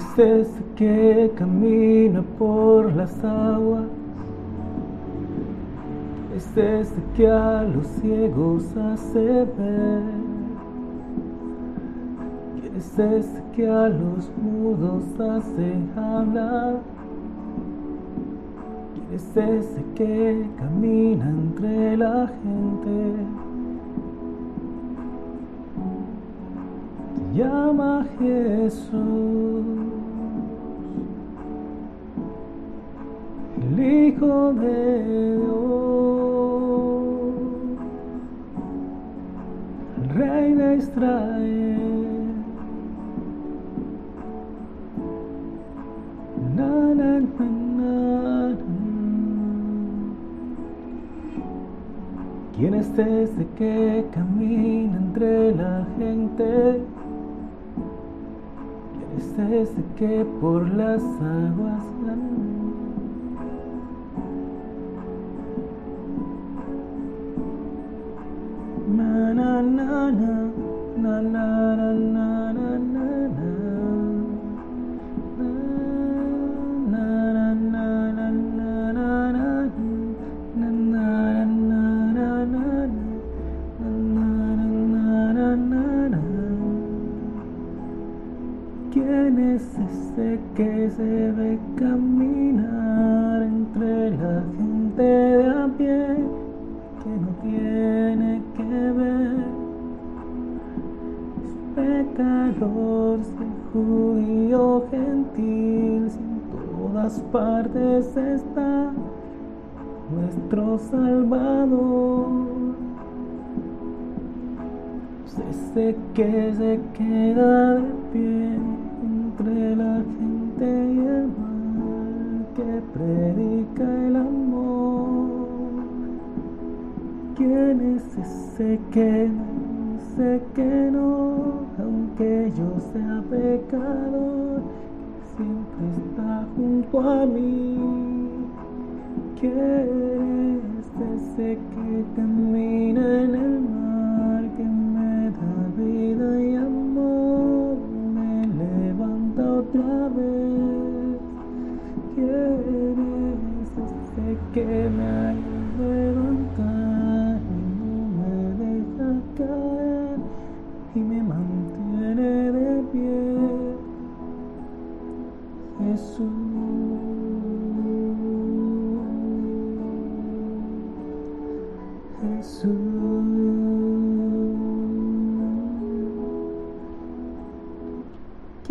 es ese que camina por las aguas? Es ese que a los ciegos hace ver. Es ese que a los mudos hace hablar. Es ese que camina entre la gente. Llama Jesús. El Hijo de Dios. Rey de Israel. Na, na. ¿Quién es ese que camina entre la gente? ¿Quién es ese que por las aguas na na na na na ¿Quién es ese que se ve caminar entre la gente de a pie que no tiene que ver? Es pecador, ser judío, gentil, si en todas partes está nuestro Salvador. Es ese que se queda de pie entre la gente y el mal, que predica el amor. ¿Quién es ese que dice que no, aunque yo sea pecador, siempre está junto a mí? ¿Quién es ese que camina y me mantiene de pie? Jesús, Jesús.